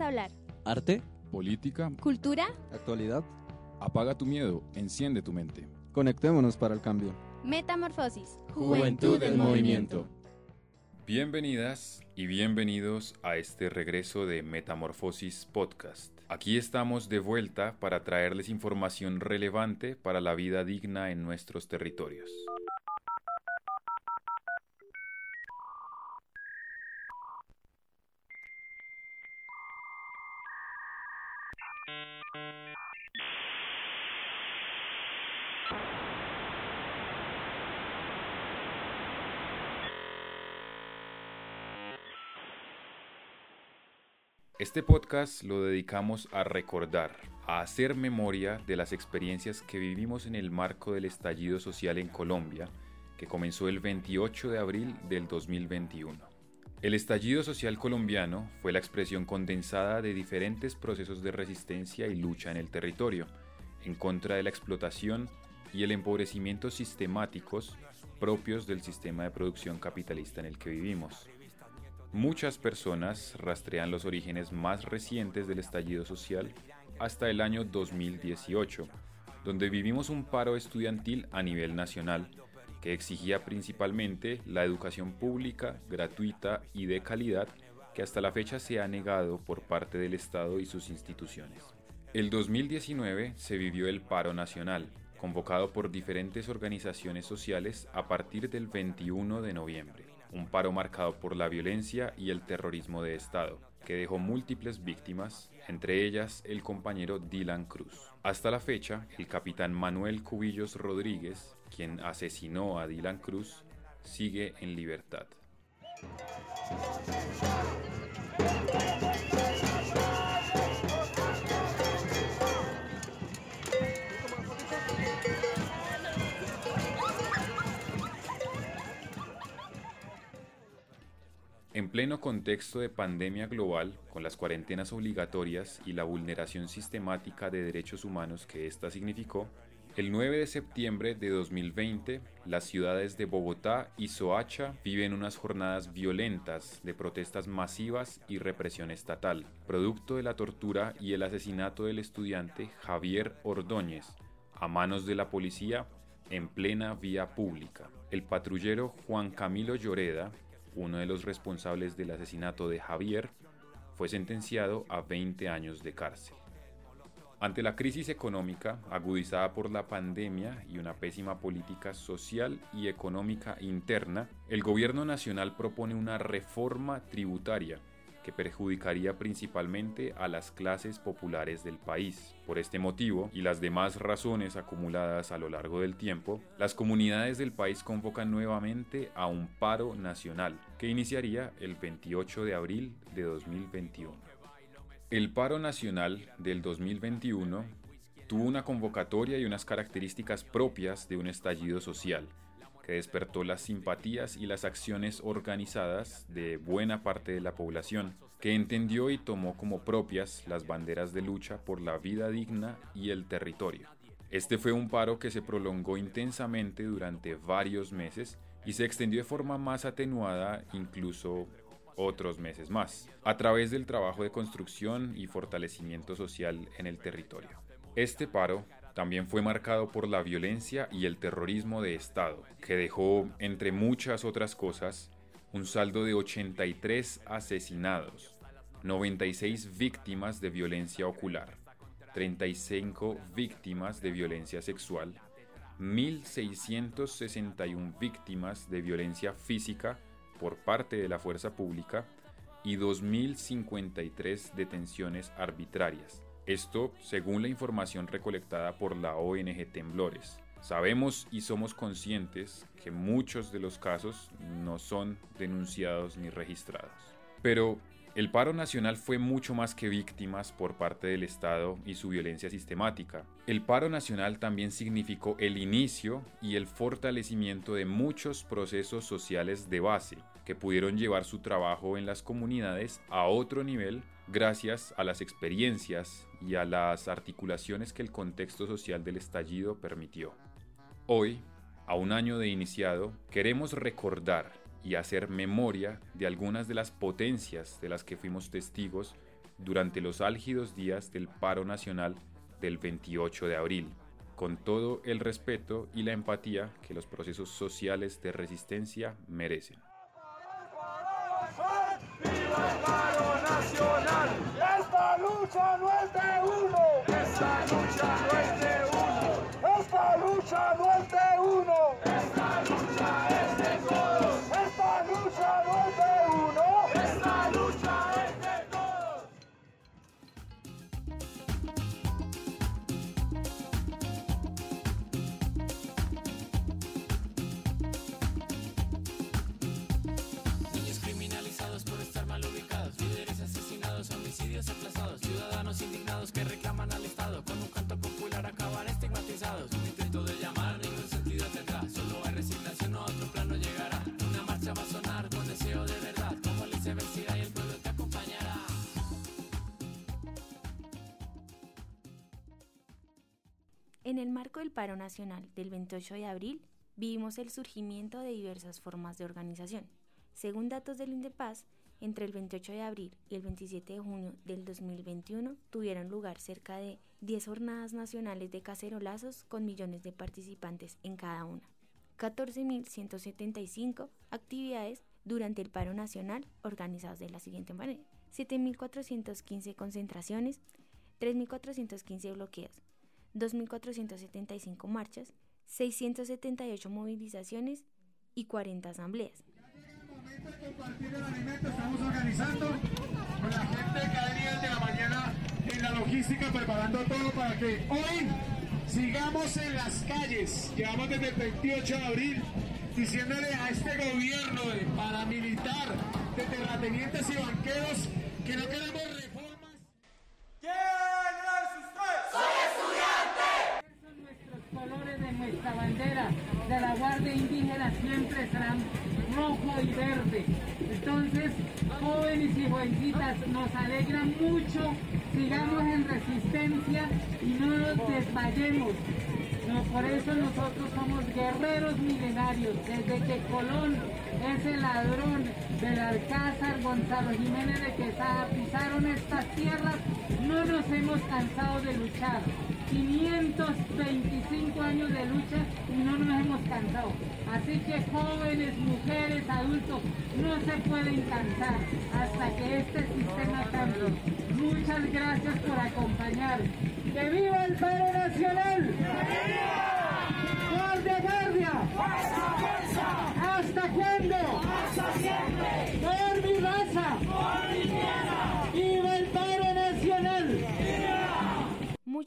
hablar? Arte, política, ¿Cultura? actualidad. apaga tu miedo, enciende tu mente. Conectémonos para el cambio. Metamorfosis. Juventud en Movimiento. Bienvenidas y bienvenidos a este regreso de Metamorfosis Podcast. Aquí estamos de vuelta para traerles información relevante para la vida digna en nuestros territorios. Este podcast lo dedicamos a recordar, a hacer memoria de las experiencias que vivimos en el marco del estallido social en Colombia, que comenzó el 28 de abril del 2021. El estallido social colombiano fue la expresión condensada de diferentes procesos de resistencia y lucha en el territorio, en contra de la explotación y el empobrecimiento sistemáticos propios del sistema de producción capitalista en el que vivimos. Muchas personas rastrean los orígenes más recientes del estallido social hasta el año 2018, donde vivimos un paro estudiantil a nivel nacional que exigía principalmente la educación pública, gratuita y de calidad que hasta la fecha se ha negado por parte del Estado y sus instituciones. El 2019 se vivió el paro nacional, convocado por diferentes organizaciones sociales a partir del 21 de noviembre un paro marcado por la violencia y el terrorismo de Estado, que dejó múltiples víctimas, entre ellas el compañero Dylan Cruz. Hasta la fecha, el capitán Manuel Cubillos Rodríguez, quien asesinó a Dylan Cruz, sigue en libertad. Pleno contexto de pandemia global, con las cuarentenas obligatorias y la vulneración sistemática de derechos humanos que ésta significó, el 9 de septiembre de 2020, las ciudades de Bogotá y Soacha viven unas jornadas violentas de protestas masivas y represión estatal, producto de la tortura y el asesinato del estudiante Javier Ordóñez a manos de la policía en plena vía pública. El patrullero Juan Camilo Lloreda uno de los responsables del asesinato de Javier, fue sentenciado a 20 años de cárcel. Ante la crisis económica agudizada por la pandemia y una pésima política social y económica interna, el gobierno nacional propone una reforma tributaria que perjudicaría principalmente a las clases populares del país. Por este motivo y las demás razones acumuladas a lo largo del tiempo, las comunidades del país convocan nuevamente a un paro nacional que iniciaría el 28 de abril de 2021. El paro nacional del 2021 tuvo una convocatoria y unas características propias de un estallido social que despertó las simpatías y las acciones organizadas de buena parte de la población, que entendió y tomó como propias las banderas de lucha por la vida digna y el territorio. Este fue un paro que se prolongó intensamente durante varios meses y se extendió de forma más atenuada incluso otros meses más, a través del trabajo de construcción y fortalecimiento social en el territorio. Este paro también fue marcado por la violencia y el terrorismo de Estado, que dejó, entre muchas otras cosas, un saldo de 83 asesinados, 96 víctimas de violencia ocular, 35 víctimas de violencia sexual, 1.661 víctimas de violencia física por parte de la fuerza pública y 2.053 detenciones arbitrarias esto según la información recolectada por la ONG Temblores. Sabemos y somos conscientes que muchos de los casos no son denunciados ni registrados. Pero el paro nacional fue mucho más que víctimas por parte del Estado y su violencia sistemática. El paro nacional también significó el inicio y el fortalecimiento de muchos procesos sociales de base que pudieron llevar su trabajo en las comunidades a otro nivel gracias a las experiencias y a las articulaciones que el contexto social del estallido permitió. Hoy, a un año de iniciado, queremos recordar y hacer memoria de algunas de las potencias de las que fuimos testigos durante los álgidos días del paro nacional del 28 de abril, con todo el respeto y la empatía que los procesos sociales de resistencia merecen. ¡Viva el paro nacional! ¡Esta lucha no es de uno! ¡Esta lucha no es de En el marco del paro nacional del 28 de abril, vivimos el surgimiento de diversas formas de organización. Según datos del INDEPAS, entre el 28 de abril y el 27 de junio del 2021 tuvieron lugar cerca de 10 jornadas nacionales de cacerolazos con millones de participantes en cada una. 14.175 actividades durante el paro nacional organizadas de la siguiente manera. 7.415 concentraciones, 3.415 bloqueos, 2.475 marchas, 678 movilizaciones y 40 asambleas. Estamos organizando con la gente cada día de la mañana en la logística, preparando todo para que hoy sigamos en las calles. Llevamos desde el 28 de abril diciéndole a este gobierno de paramilitar, de terratenientes y banqueros que no queremos reformas. ¿Quién es usted? son nuestros colores de nuestra de la Guardia Indígena siempre serán rojo y verde. Entonces, jóvenes y jovencitas, nos alegra mucho, sigamos en resistencia y no nos desmayemos. Por eso nosotros somos guerreros milenarios. Desde que Colón, ese ladrón del Alcázar, Gonzalo Jiménez de Quesada, pisaron estas tierras, no nos hemos cansado de luchar. 525 años de lucha y no nos hemos cansado. Así que jóvenes, mujeres, adultos, no se pueden cansar hasta que este sistema cambie. Muchas gracias por acompañar. ¡Que viva el paro nacional! ¡Guardia, guardia!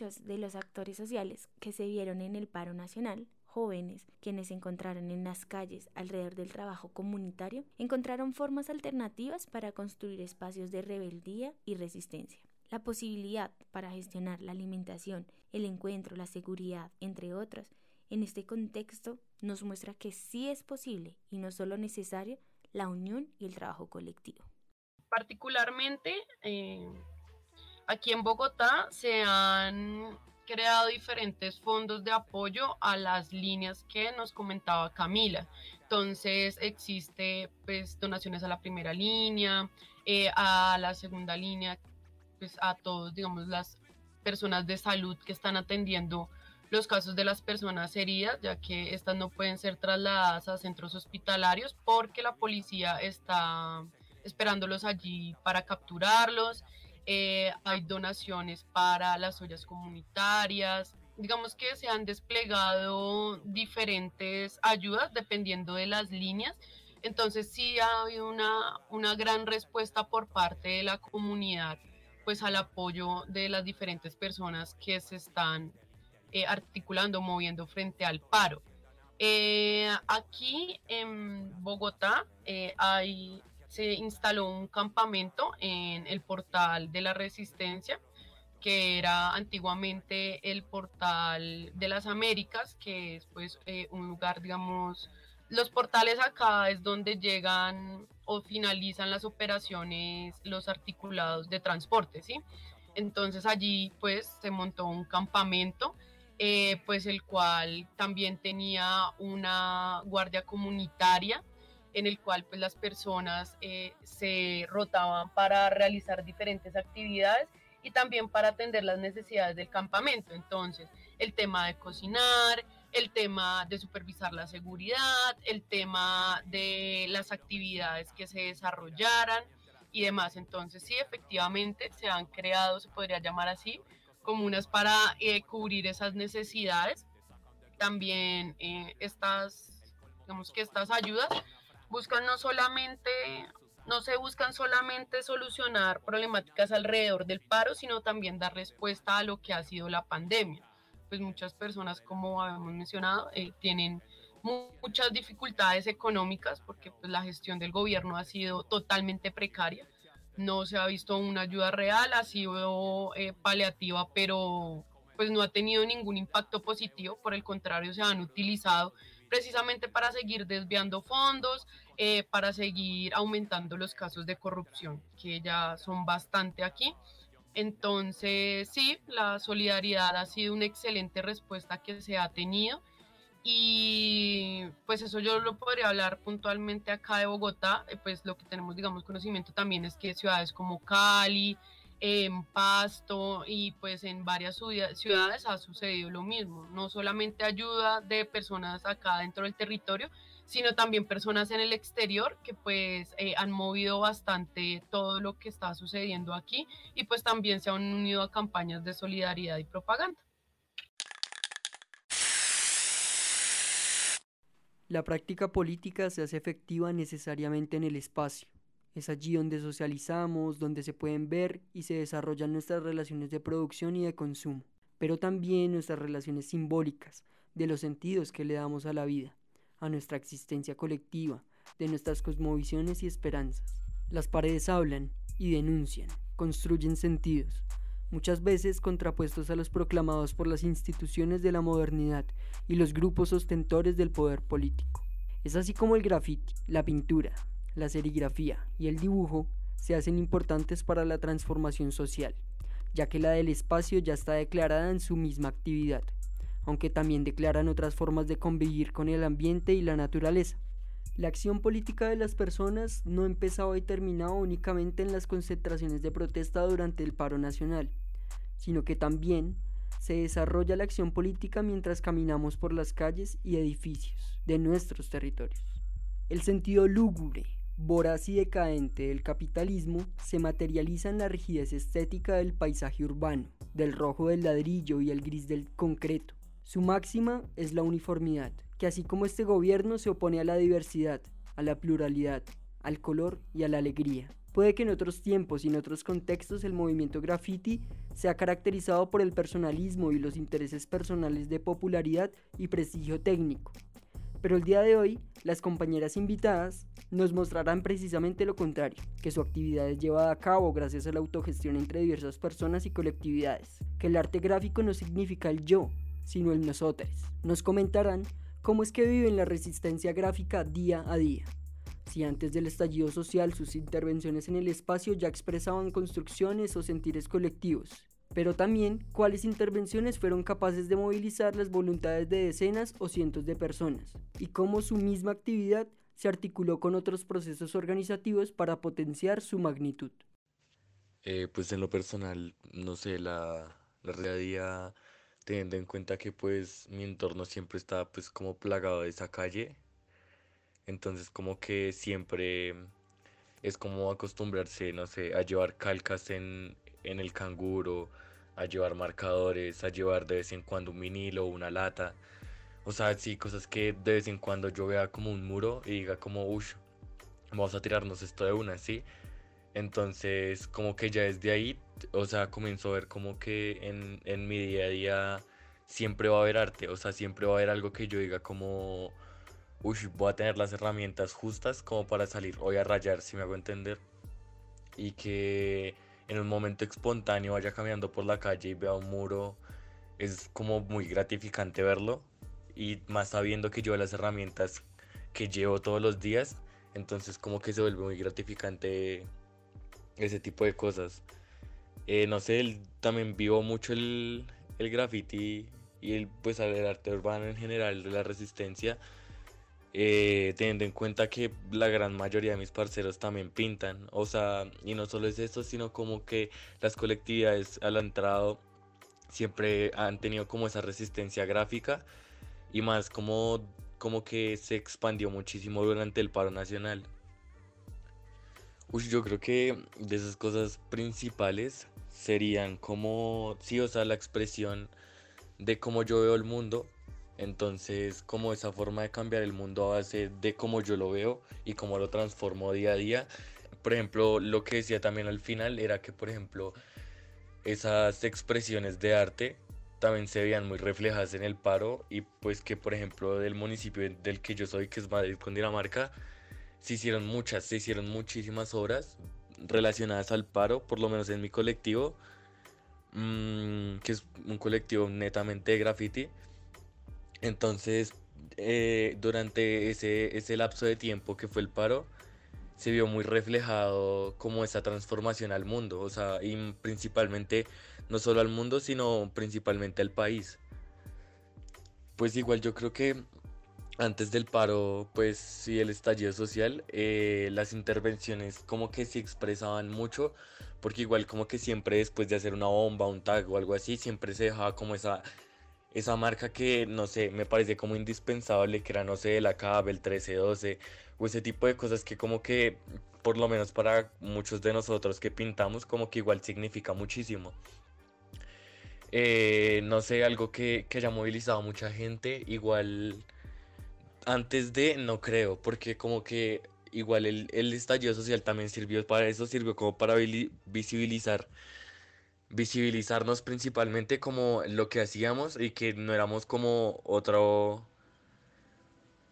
Muchos de los actores sociales que se vieron en el paro nacional, jóvenes quienes se encontraron en las calles alrededor del trabajo comunitario, encontraron formas alternativas para construir espacios de rebeldía y resistencia. La posibilidad para gestionar la alimentación, el encuentro, la seguridad, entre otras, en este contexto nos muestra que sí es posible y no solo necesario la unión y el trabajo colectivo. particularmente eh, aquí en Bogotá se han creado diferentes fondos de apoyo a las líneas que nos comentaba Camila. Entonces existe pues donaciones a la primera línea, eh, a la segunda línea, pues a todos, digamos, las personas de salud que están atendiendo los casos de las personas heridas, ya que estas no pueden ser trasladadas a centros hospitalarios porque la policía está esperándolos allí para capturarlos. Eh, hay donaciones para las ollas comunitarias. Digamos que se han desplegado diferentes ayudas dependiendo de las líneas. Entonces sí ha habido una, una gran respuesta por parte de la comunidad pues al apoyo de las diferentes personas que se están eh, articulando, moviendo frente al paro. Eh, aquí en Bogotá hay, se instaló un campamento en el portal de la Resistencia, que era antiguamente el portal de las Américas, que es pues eh, un lugar, digamos, los portales acá es donde llegan o finalizan las operaciones, los articulados de transporte, ¿sí? Entonces allí pues se montó un campamento eh, pues el cual también tenía una guardia comunitaria en el cual pues las personas eh, se rotaban para realizar diferentes actividades y también para atender las necesidades del campamento. Entonces, el tema de cocinar, el tema de supervisar la seguridad, el tema de las actividades que se desarrollaran y demás. Entonces, sí, efectivamente se han creado, se podría llamar así, comunas para eh, cubrir esas necesidades. También eh, estas, digamos que estas ayudas buscan no solamente, no se buscan solamente solucionar problemáticas alrededor del paro, sino también dar respuesta a lo que ha sido la pandemia. Pues muchas personas, como habíamos mencionado, eh, tienen muchas dificultades económicas porque pues, la gestión del gobierno ha sido totalmente precaria. No se ha visto una ayuda real, ha sido eh, paliativa, pero pues no ha tenido ningún impacto positivo, por el contrario, se han utilizado precisamente para seguir desviando fondos, eh, para seguir aumentando los casos de corrupción, que ya son bastante aquí. Entonces, sí, la solidaridad ha sido una excelente respuesta que se ha tenido y pues eso yo lo podría hablar puntualmente acá de Bogotá, eh, pues lo que tenemos, digamos, conocimiento también es que ciudades como Cali, en Pasto y pues en varias ciudades ha sucedido lo mismo. No solamente ayuda de personas acá dentro del territorio, sino también personas en el exterior que pues eh, han movido bastante todo lo que está sucediendo aquí y pues también se han unido a campañas de solidaridad y propaganda. La práctica política se hace efectiva necesariamente en el espacio es allí donde socializamos, donde se pueden ver y se desarrollan nuestras relaciones de producción y de consumo, pero también nuestras relaciones simbólicas, de los sentidos que le damos a la vida, a nuestra existencia colectiva, de nuestras cosmovisiones y esperanzas. Las paredes hablan y denuncian, construyen sentidos, muchas veces contrapuestos a los proclamados por las instituciones de la modernidad y los grupos ostentores del poder político. Es así como el graffiti, la pintura, la serigrafía y el dibujo se hacen importantes para la transformación social, ya que la del espacio ya está declarada en su misma actividad, aunque también declaran otras formas de convivir con el ambiente y la naturaleza. La acción política de las personas no empezaba y terminaba únicamente en las concentraciones de protesta durante el paro nacional, sino que también se desarrolla la acción política mientras caminamos por las calles y edificios de nuestros territorios. El sentido lúgubre, voraz y decadente del capitalismo se materializa en la rigidez estética del paisaje urbano, del rojo del ladrillo y el gris del concreto. Su máxima es la uniformidad, que así como este gobierno se opone a la diversidad, a la pluralidad, al color y a la alegría. Puede que en otros tiempos y en otros contextos el movimiento graffiti sea caracterizado por el personalismo y los intereses personales de popularidad y prestigio técnico, pero el día de hoy, las compañeras invitadas nos mostrarán precisamente lo contrario, que su actividad es llevada a cabo gracias a la autogestión entre diversas personas y colectividades, que el arte gráfico no significa el yo, sino el nosotros. Nos comentarán cómo es que viven la resistencia gráfica día a día. Si antes del estallido social sus intervenciones en el espacio ya expresaban construcciones o sentires colectivos, pero también cuáles intervenciones fueron capaces de movilizar las voluntades de decenas o cientos de personas, y cómo su misma actividad se articuló con otros procesos organizativos para potenciar su magnitud. Eh, pues en lo personal, no sé, la, la realidad, teniendo en cuenta que pues mi entorno siempre está pues como plagado de esa calle, entonces como que siempre es como acostumbrarse, no sé, a llevar calcas en, en el canguro, a llevar marcadores, a llevar de vez en cuando un vinilo o una lata. O sea, sí, cosas que de vez en cuando yo vea como un muro y diga como, uff, vamos a tirarnos esto de una, ¿sí? Entonces, como que ya desde ahí, o sea, comienzo a ver como que en, en mi día a día siempre va a haber arte, o sea, siempre va a haber algo que yo diga como, uff, voy a tener las herramientas justas como para salir hoy a rayar, si me hago entender. Y que en un momento espontáneo vaya caminando por la calle y vea un muro, es como muy gratificante verlo. Y más sabiendo que yo las herramientas que llevo todos los días, entonces como que se vuelve muy gratificante ese tipo de cosas. Eh, no sé, también vivo mucho el, el graffiti y el, pues el arte urbano en general de la resistencia. eh, teniendo en cuenta que la gran mayoría de mis parceros también pintan, o sea, y no solo es eso, sino como que las colectividades al entrado siempre han tenido como esa resistencia gráfica y más como, como que se expandió muchísimo durante el paro nacional. Uy, yo creo que de esas cosas principales serían como, sí, o sea, la expresión de cómo yo veo el mundo. Entonces, como esa forma de cambiar el mundo a base de cómo yo lo veo y cómo lo transformo día a día. Por ejemplo, lo que decía también al final era que, por ejemplo, esas expresiones de arte también se veían muy reflejadas en el paro y pues que, por ejemplo, del municipio del que yo soy, que es Madrid con Dinamarca, se hicieron muchas, se hicieron muchísimas obras relacionadas al paro, por lo menos en mi colectivo, mm, que es un colectivo netamente de graffiti. Entonces, eh, durante ese, ese lapso de tiempo que fue el paro, se vio muy reflejado como esa transformación al mundo, o sea, y principalmente no solo al mundo, sino principalmente al país. Pues igual yo creo que antes del paro, pues sí, el estallido social, eh, las intervenciones como que se expresaban mucho, porque igual como que siempre después de hacer una bomba, un tag o algo así, siempre se dejaba como esa, esa marca que, no sé, me parece como indispensable, que era, no sé, la CAB, el 1312, o ese tipo de cosas que como que, por lo menos para muchos de nosotros que pintamos, como que igual significa muchísimo. Eh, no sé, algo que, que haya movilizado a mucha gente, igual antes de, no creo, porque como que igual el, el estallido social también sirvió para eso, sirvió como para visibilizar, visibilizarnos principalmente como lo que hacíamos y que no éramos como otro,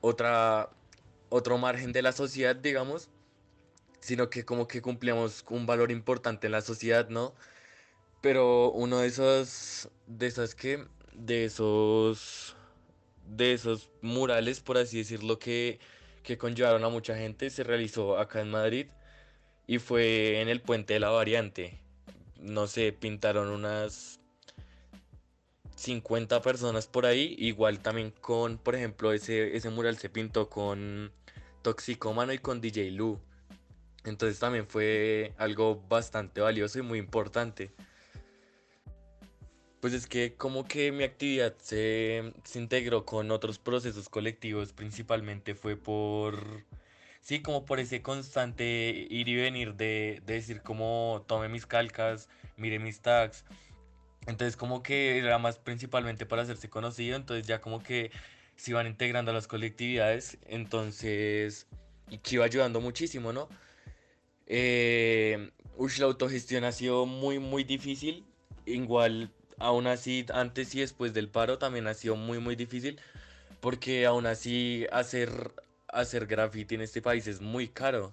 otro margen de la sociedad, digamos, sino que como que cumplíamos un valor importante en la sociedad, ¿no? Pero uno de esos, de esas que, de esos de esos murales, por así decirlo, que, que conllevaron a mucha gente, se realizó acá en Madrid y fue en el puente de la variante. No sé, pintaron unas 50 personas por ahí, igual también con, por ejemplo, ese, ese mural se pintó con Toxicomano y con DJ Lu. Entonces también fue algo bastante valioso y muy importante. Pues es que como que mi actividad se, integró con otros procesos colectivos, principalmente fue por, sí, como por ese constante ir y venir de, decir como tome mis calcas, mire mis tags. Entonces como que era más principalmente para hacerse conocido, entonces ya como que se iban integrando a las colectividades, entonces, y que iba ayudando muchísimo, ¿no? Eh, la autogestión ha sido muy, muy difícil, igual aún así, antes y después del paro también ha sido muy, muy difícil, porque aún así hacer, hacer graffiti en este país es muy caro.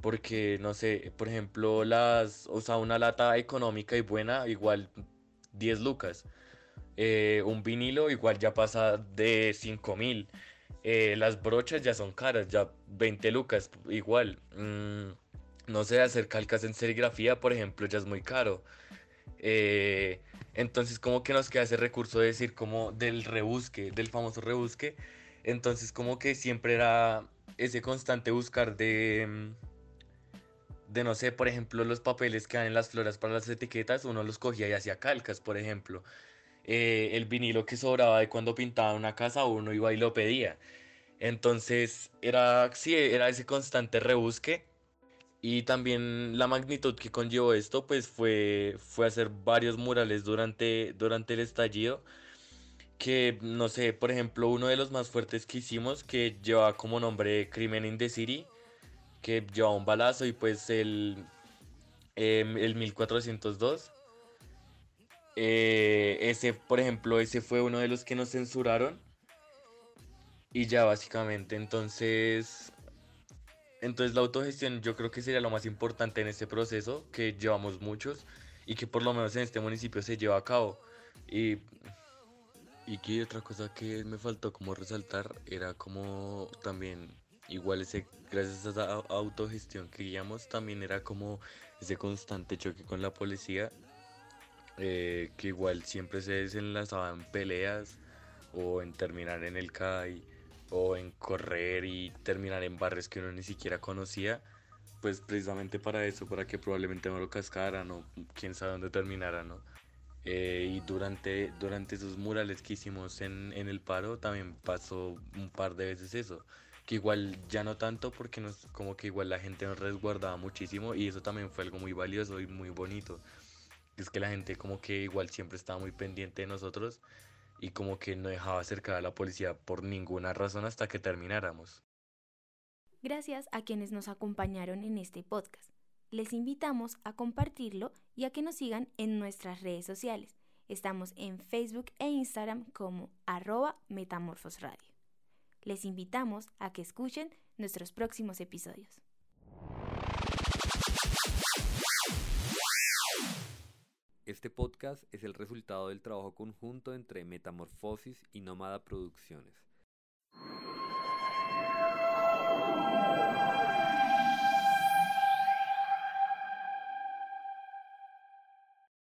Porque, no sé, por ejemplo, las, o sea, una lata económica y buena, igual 10 lucas. Eh, un vinilo igual ya pasa de 5 mil. Eh, las brochas ya son caras, ya 20 lucas, igual. Mm, no sé, hacer calcas en serigrafía, por ejemplo, ya es muy caro. Eh, entonces como que nos queda ese recurso de decir como del rebusque, del famoso rebusque. Entonces como que siempre era ese constante buscar de, mm, de no sé, por ejemplo, los papeles que dan en las floras para las etiquetas, uno los cogía y hacía calcas, por ejemplo. Eh, el vinilo que sobraba de cuando pintaba una casa, uno iba y lo pedía. Entonces era, sí, era ese constante rebusque y también la magnitud que conllevó esto, pues fue, fue hacer varios murales durante, durante el estallido. Que, no sé, por ejemplo, uno de los más fuertes que hicimos, que lleva como nombre Crimen in the City, que lleva un balazo y pues el, em, el 1402. Eh, ese, por ejemplo, ese fue uno de los que nos censuraron. Y ya básicamente, entonces entonces la autogestión yo creo que sería lo más importante en este proceso, que llevamos muchos y que por lo menos en este municipio se lleva a cabo. Y, y que otra cosa que me faltó como resaltar era como también, igual ese, gracias a esa autogestión que guiamos, también era como ese constante choque con la policía, eh, que igual siempre se desenlazaban peleas o en terminar en el CAI o en correr y terminar en barrios que uno ni siquiera conocía, pues precisamente para eso, para que probablemente no lo cascaran o quién sabe dónde terminara, ¿no? Eh, y durante, durante esos murales que hicimos en, en, el paro también pasó un par de veces eso. Que igual ya no tanto porque nos, como que igual la gente nos resguardaba muchísimo y eso también fue algo muy valioso y muy bonito. Es que la gente como que igual siempre estaba muy pendiente de nosotros y como que no dejaba acercar a la policía por ninguna razón hasta que termináramos. Gracias a quienes nos acompañaron en este podcast. Les invitamos a compartirlo y a que nos sigan en nuestras redes sociales. Estamos en Facebook e Instagram como arroba metamorfosradio. Les invitamos a que escuchen nuestros próximos episodios. Este podcast es el resultado del trabajo conjunto entre Metamorfosis y Nómada Producciones.